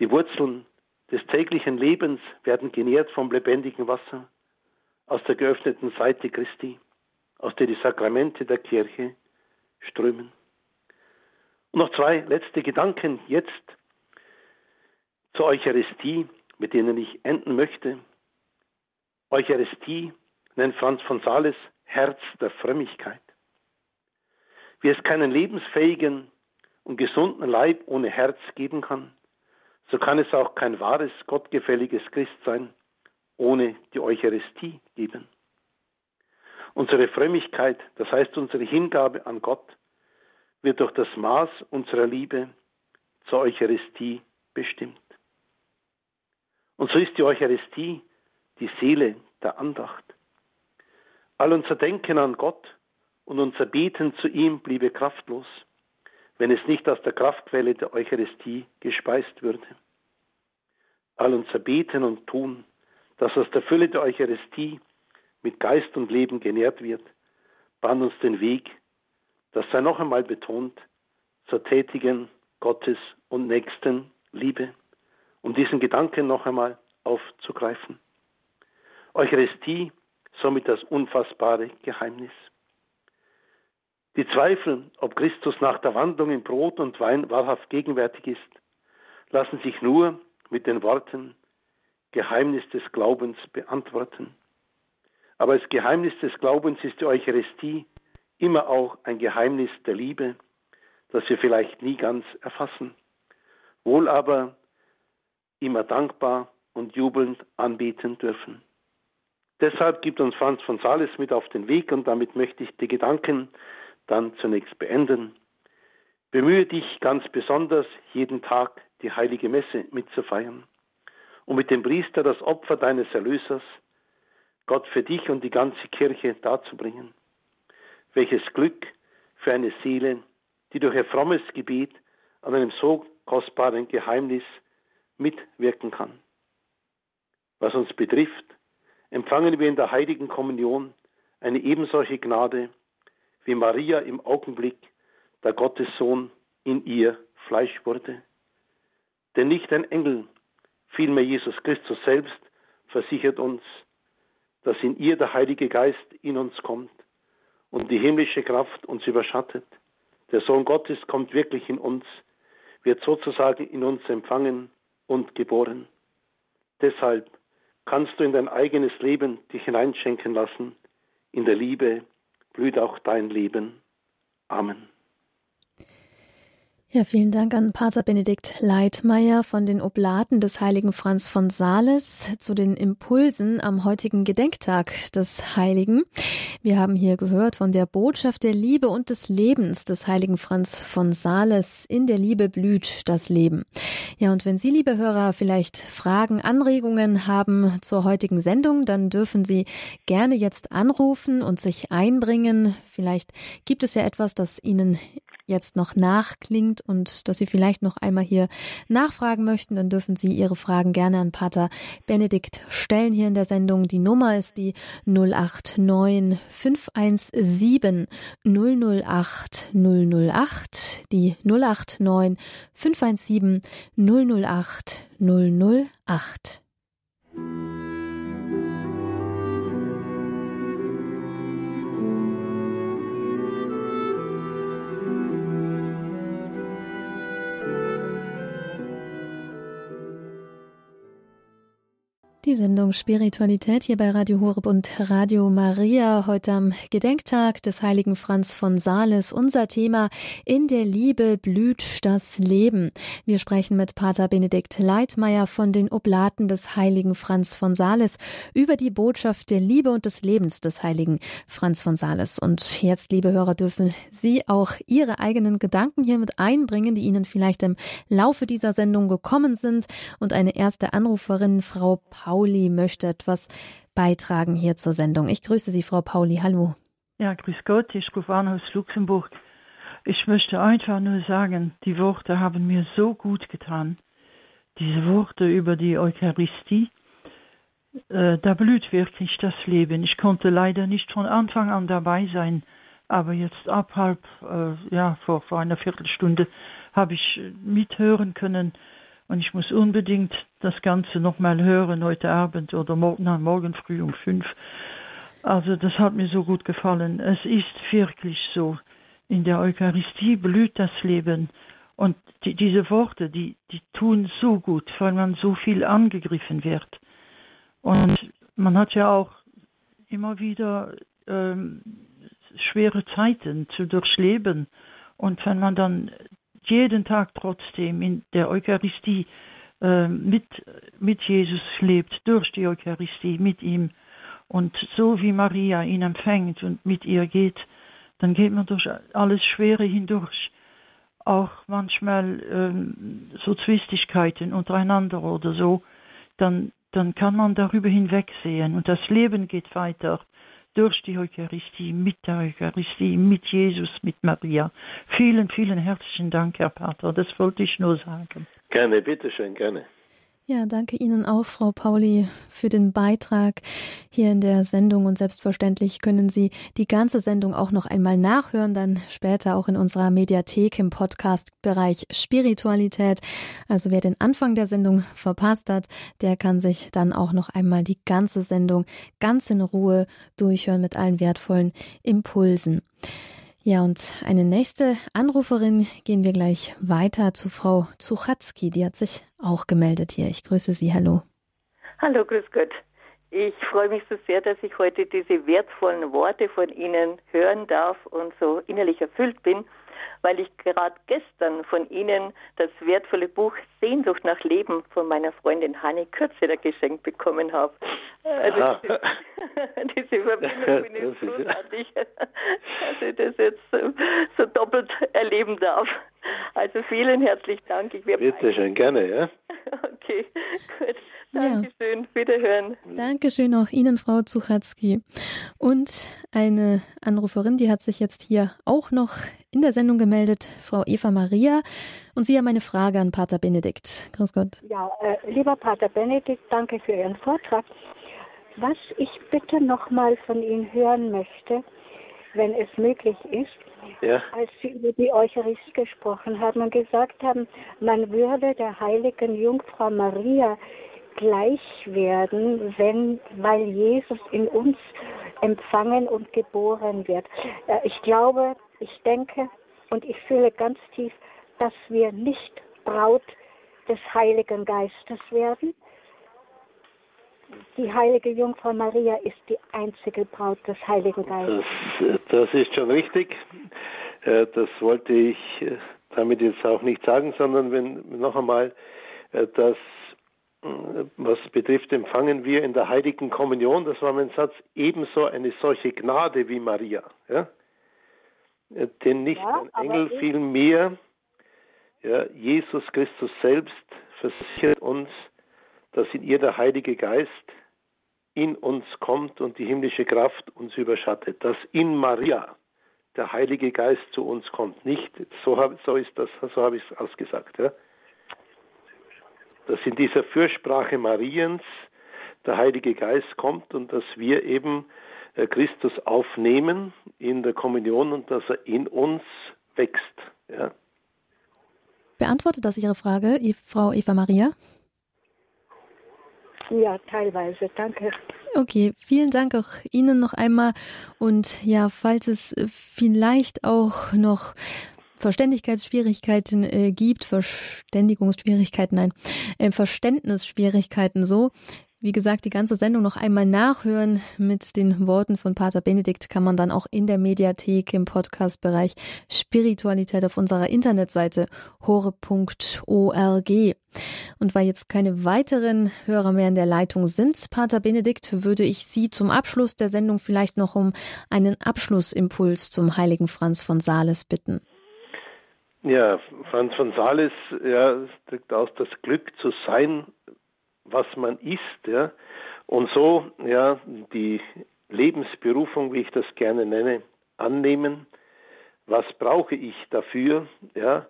Die Wurzeln des täglichen Lebens werden genährt vom lebendigen Wasser aus der geöffneten Seite Christi, aus der die Sakramente der Kirche strömen. Und noch zwei letzte Gedanken jetzt zur Eucharistie, mit denen ich enden möchte. Eucharistie nennt Franz von Sales Herz der Frömmigkeit. Wie es keinen lebensfähigen und gesunden Leib ohne Herz geben kann, so kann es auch kein wahres, gottgefälliges Christsein ohne die Eucharistie geben. Unsere Frömmigkeit, das heißt unsere Hingabe an Gott, wird durch das Maß unserer Liebe zur Eucharistie bestimmt. Und so ist die Eucharistie die Seele der Andacht. All unser Denken an Gott und unser Beten zu ihm bliebe kraftlos, wenn es nicht aus der Kraftquelle der Eucharistie gespeist würde. All unser Beten und Tun das aus der Fülle der Eucharistie mit Geist und Leben genährt wird, bahnt uns den Weg, das sei noch einmal betont, zur tätigen Gottes und nächsten Liebe, um diesen Gedanken noch einmal aufzugreifen. Eucharistie, somit das unfassbare Geheimnis. Die Zweifel, ob Christus nach der Wandlung in Brot und Wein wahrhaft gegenwärtig ist, lassen sich nur mit den Worten Geheimnis des Glaubens beantworten. Aber das Geheimnis des Glaubens ist die Eucharistie immer auch ein Geheimnis der Liebe, das wir vielleicht nie ganz erfassen, wohl aber immer dankbar und jubelnd anbieten dürfen. Deshalb gibt uns Franz von Sales mit auf den Weg und damit möchte ich die Gedanken dann zunächst beenden. Bemühe dich ganz besonders, jeden Tag die heilige Messe mitzufeiern und mit dem Priester das Opfer deines Erlösers, Gott für dich und die ganze Kirche darzubringen. Welches Glück für eine Seele, die durch ihr frommes Gebet an einem so kostbaren Geheimnis mitwirken kann. Was uns betrifft, empfangen wir in der heiligen Kommunion eine ebensolche Gnade, wie Maria im Augenblick der Gottessohn in ihr Fleisch wurde. Denn nicht ein Engel, vielmehr Jesus Christus selbst versichert uns, dass in ihr der Heilige Geist in uns kommt und die himmlische Kraft uns überschattet. Der Sohn Gottes kommt wirklich in uns, wird sozusagen in uns empfangen und geboren. Deshalb kannst du in dein eigenes Leben dich hineinschenken lassen. In der Liebe blüht auch dein Leben. Amen. Ja, vielen Dank an Pater Benedikt Leitmeier von den Oblaten des heiligen Franz von Sales zu den Impulsen am heutigen Gedenktag des Heiligen. Wir haben hier gehört von der Botschaft der Liebe und des Lebens des heiligen Franz von Sales. In der Liebe blüht das Leben. Ja, und wenn Sie, liebe Hörer, vielleicht Fragen, Anregungen haben zur heutigen Sendung, dann dürfen Sie gerne jetzt anrufen und sich einbringen. Vielleicht gibt es ja etwas, das Ihnen jetzt noch nachklingt und dass Sie vielleicht noch einmal hier nachfragen möchten, dann dürfen Sie Ihre Fragen gerne an Pater Benedikt stellen hier in der Sendung. Die Nummer ist die 089 517 008 008, die 089 517 008 008. Die Sendung Spiritualität hier bei Radio Horeb und Radio Maria heute am Gedenktag des heiligen Franz von Sales. Unser Thema In der Liebe blüht das Leben. Wir sprechen mit Pater Benedikt Leitmeier von den Oblaten des heiligen Franz von Sales über die Botschaft der Liebe und des Lebens des heiligen Franz von Sales. Und jetzt, liebe Hörer, dürfen Sie auch Ihre eigenen Gedanken hier mit einbringen, die Ihnen vielleicht im Laufe dieser Sendung gekommen sind. Und eine erste Anruferin, Frau Pauli möchte etwas beitragen hier zur Sendung. Ich grüße Sie, Frau Pauli. Hallo. Ja, grüß Gott. Ich rufe an aus Luxemburg. Ich möchte einfach nur sagen, die Worte haben mir so gut getan. Diese Worte über die Eucharistie, äh, da blüht wirklich das Leben. Ich konnte leider nicht von Anfang an dabei sein, aber jetzt ab halb, äh, ja, vor, vor einer Viertelstunde habe ich mithören können, und ich muss unbedingt das Ganze nochmal hören heute Abend oder morgen, na, morgen früh um fünf. Also das hat mir so gut gefallen. Es ist wirklich so. In der Eucharistie blüht das Leben. Und die, diese Worte, die, die tun so gut, weil man so viel angegriffen wird. Und man hat ja auch immer wieder ähm, schwere Zeiten zu durchleben. Und wenn man dann jeden Tag trotzdem in der Eucharistie äh, mit, mit Jesus lebt, durch die Eucharistie, mit ihm. Und so wie Maria ihn empfängt und mit ihr geht, dann geht man durch alles Schwere hindurch. Auch manchmal ähm, so Zwistigkeiten untereinander oder so, dann, dann kann man darüber hinwegsehen und das Leben geht weiter durch die Eucharistie, mit der Eucharistie, mit Jesus, mit Maria. Vielen, vielen herzlichen Dank, Herr Pater. Das wollte ich nur sagen. Gerne, bitteschön, gerne. Ja, danke Ihnen auch, Frau Pauli, für den Beitrag hier in der Sendung. Und selbstverständlich können Sie die ganze Sendung auch noch einmal nachhören, dann später auch in unserer Mediathek im Podcast-Bereich Spiritualität. Also wer den Anfang der Sendung verpasst hat, der kann sich dann auch noch einmal die ganze Sendung ganz in Ruhe durchhören mit allen wertvollen Impulsen. Ja, und eine nächste Anruferin gehen wir gleich weiter zu Frau Zuchatzki. Die hat sich auch gemeldet hier. Ich grüße Sie. Hallo. Hallo, grüß Gott. Ich freue mich so sehr, dass ich heute diese wertvollen Worte von Ihnen hören darf und so innerlich erfüllt bin weil ich gerade gestern von Ihnen das wertvolle Buch Sehnsucht nach Leben von meiner Freundin Hanni Kürzeler geschenkt bekommen habe. Also diese, diese Verbindung bin ich großartig, dass ich das jetzt so, so, doppelt erleben darf. Also vielen herzlichen Dank. Ich Bitte schön, gerne, ja. Okay, gut. Dankeschön. Ja. Wiederhören. Dankeschön auch Ihnen, Frau Zuchatzki. Und eine Anruferin, die hat sich jetzt hier auch noch in der Sendung gemeldet, Frau Eva Maria. Und Sie haben eine Frage an Pater Benedikt. Grüß Gott. Ja, äh, lieber Pater Benedikt, danke für Ihren Vortrag. Was ich bitte nochmal von Ihnen hören möchte, wenn es möglich ist, ja. als Sie über die Eucharistie gesprochen haben und gesagt haben, man würde der heiligen Jungfrau Maria gleich werden, wenn, weil Jesus in uns empfangen und geboren wird. Äh, ich glaube, ich denke und ich fühle ganz tief, dass wir nicht Braut des Heiligen Geistes werden. Die heilige Jungfrau Maria ist die einzige Braut des Heiligen Geistes. Das, das ist schon richtig. Äh, das wollte ich äh, damit jetzt auch nicht sagen, sondern wenn noch einmal, dass was betrifft, empfangen wir in der heiligen Kommunion, das war mein Satz, ebenso eine solche Gnade wie Maria. Ja? Denn nicht ja, ein Engel, vielmehr ja, Jesus Christus selbst versichert uns, dass in ihr der Heilige Geist in uns kommt und die himmlische Kraft uns überschattet, dass in Maria der Heilige Geist zu uns kommt. Nicht, so, hab, so ist das, so habe ich es ausgesagt. Ja? dass in dieser Fürsprache Mariens der Heilige Geist kommt und dass wir eben äh, Christus aufnehmen in der Kommunion und dass er in uns wächst. Ja. Beantwortet das Ihre Frage, Frau Eva Maria? Ja, teilweise. Danke. Okay, vielen Dank auch Ihnen noch einmal. Und ja, falls es vielleicht auch noch Verständigkeitsschwierigkeiten äh, gibt, Verständigungsschwierigkeiten, nein, äh, Verständnisschwierigkeiten so. Wie gesagt, die ganze Sendung noch einmal nachhören mit den Worten von Pater Benedikt kann man dann auch in der Mediathek im Podcast-Bereich Spiritualität auf unserer Internetseite hore.org. Und weil jetzt keine weiteren Hörer mehr in der Leitung sind, Pater Benedikt, würde ich Sie zum Abschluss der Sendung vielleicht noch um einen Abschlussimpuls zum heiligen Franz von Sales bitten. Ja, Franz von Sales ja, drückt aus, das Glück zu sein, was man ist, ja, und so ja die Lebensberufung, wie ich das gerne nenne, annehmen. Was brauche ich dafür? Ja,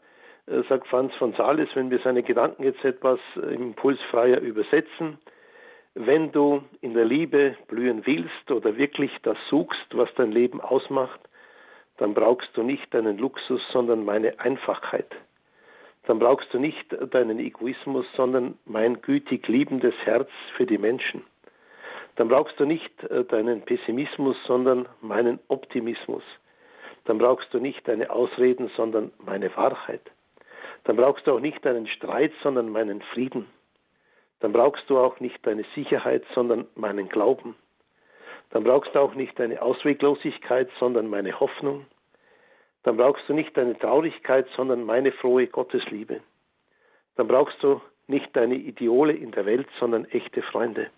äh, sagt Franz von Sales, wenn wir seine Gedanken jetzt etwas impulsfreier übersetzen. Wenn du in der Liebe blühen willst oder wirklich das suchst, was dein Leben ausmacht, dann brauchst du nicht deinen Luxus, sondern meine Einfachheit. Dann brauchst du nicht deinen Egoismus, sondern mein gütig liebendes Herz für die Menschen. Dann brauchst du nicht äh, deinen Pessimismus, sondern meinen Optimismus. Dann brauchst du nicht deine Ausreden, sondern meine Wahrheit. Dann brauchst du auch nicht deinen Streit, sondern meinen Frieden. Dann brauchst du auch nicht deine Sicherheit, sondern meinen Glauben. Dann brauchst du auch nicht deine Ausweglosigkeit, sondern meine Hoffnung. Dann brauchst du nicht deine Traurigkeit, sondern meine frohe Gottesliebe. Dann brauchst du nicht deine Ideole in der Welt, sondern echte Freunde.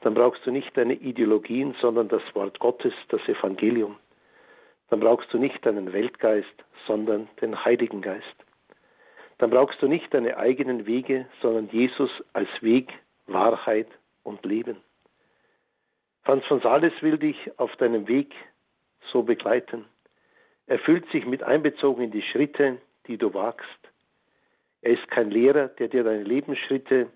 Dann brauchst du nicht deine Ideologien, sondern das Wort Gottes, das Evangelium. Dann brauchst du nicht deinen Weltgeist, sondern den Heiligen Geist. Dann brauchst du nicht deine eigenen Wege, sondern Jesus als Weg, Wahrheit und Leben. Franz von Sales will dich auf deinem Weg so begleiten. Er fühlt sich mit einbezogen in die Schritte, die du wagst. Er ist kein Lehrer, der dir deine Lebensschritte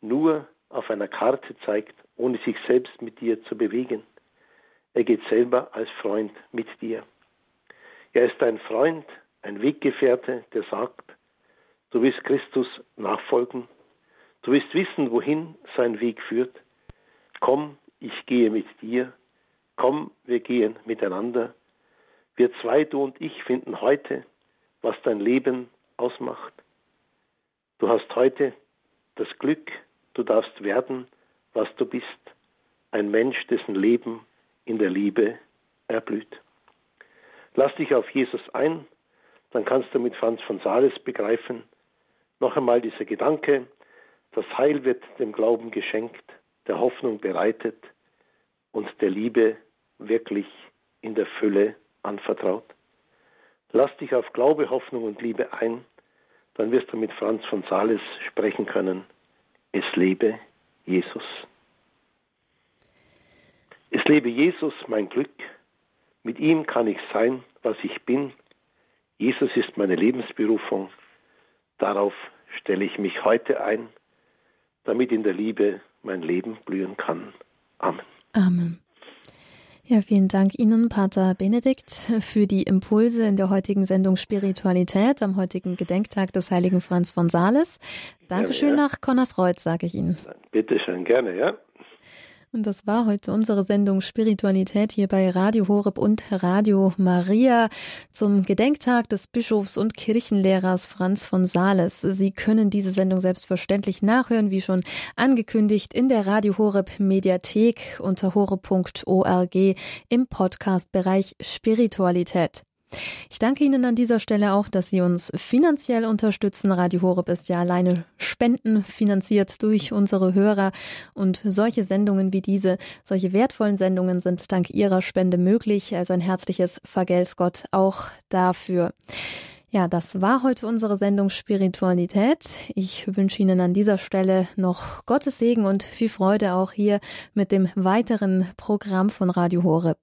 nur auf einer Karte zeigt, ohne sich selbst mit dir zu bewegen. Er geht selber als Freund mit dir. Er ist ein Freund, ein Weggefährte, der sagt, du willst Christus nachfolgen, du willst wissen, wohin sein Weg führt. Komm ich gehe mit dir, komm, wir gehen miteinander. Wir zwei, du und ich, finden heute, was dein Leben ausmacht. Du hast heute das Glück, du darfst werden, was du bist, ein Mensch, dessen Leben in der Liebe erblüht. Lass dich auf Jesus ein, dann kannst du mit Franz von Sales begreifen, noch einmal dieser Gedanke, das Heil wird dem Glauben geschenkt, der Hoffnung bereitet und der Liebe wirklich in der Fülle anvertraut. Lass dich auf Glaube, Hoffnung und Liebe ein, dann wirst du mit Franz von Sales sprechen können. Es lebe Jesus. Es lebe Jesus, mein Glück. Mit ihm kann ich sein, was ich bin. Jesus ist meine Lebensberufung. Darauf stelle ich mich heute ein, damit in der Liebe mein Leben blühen kann. Amen. Amen. Ja, vielen Dank Ihnen, Pater Benedikt, für die Impulse in der heutigen Sendung Spiritualität am heutigen Gedenktag des heiligen Franz von Sales. Dankeschön gerne, ja. nach Connersreuth, sage ich Ihnen. Bitte schön, gerne, ja. Und das war heute unsere Sendung Spiritualität hier bei Radio Horeb und Radio Maria zum Gedenktag des Bischofs und Kirchenlehrers Franz von Sales. Sie können diese Sendung selbstverständlich nachhören, wie schon angekündigt, in der Radio Horeb Mediathek unter horeb.org im Podcast-Bereich Spiritualität. Ich danke Ihnen an dieser Stelle auch, dass Sie uns finanziell unterstützen. Radio Horeb ist ja alleine Spenden finanziert durch unsere Hörer und solche Sendungen wie diese, solche wertvollen Sendungen sind dank Ihrer Spende möglich. Also ein herzliches Vergelt's Gott auch dafür. Ja, das war heute unsere Sendung Spiritualität. Ich wünsche Ihnen an dieser Stelle noch Gottes Segen und viel Freude auch hier mit dem weiteren Programm von Radio Horeb.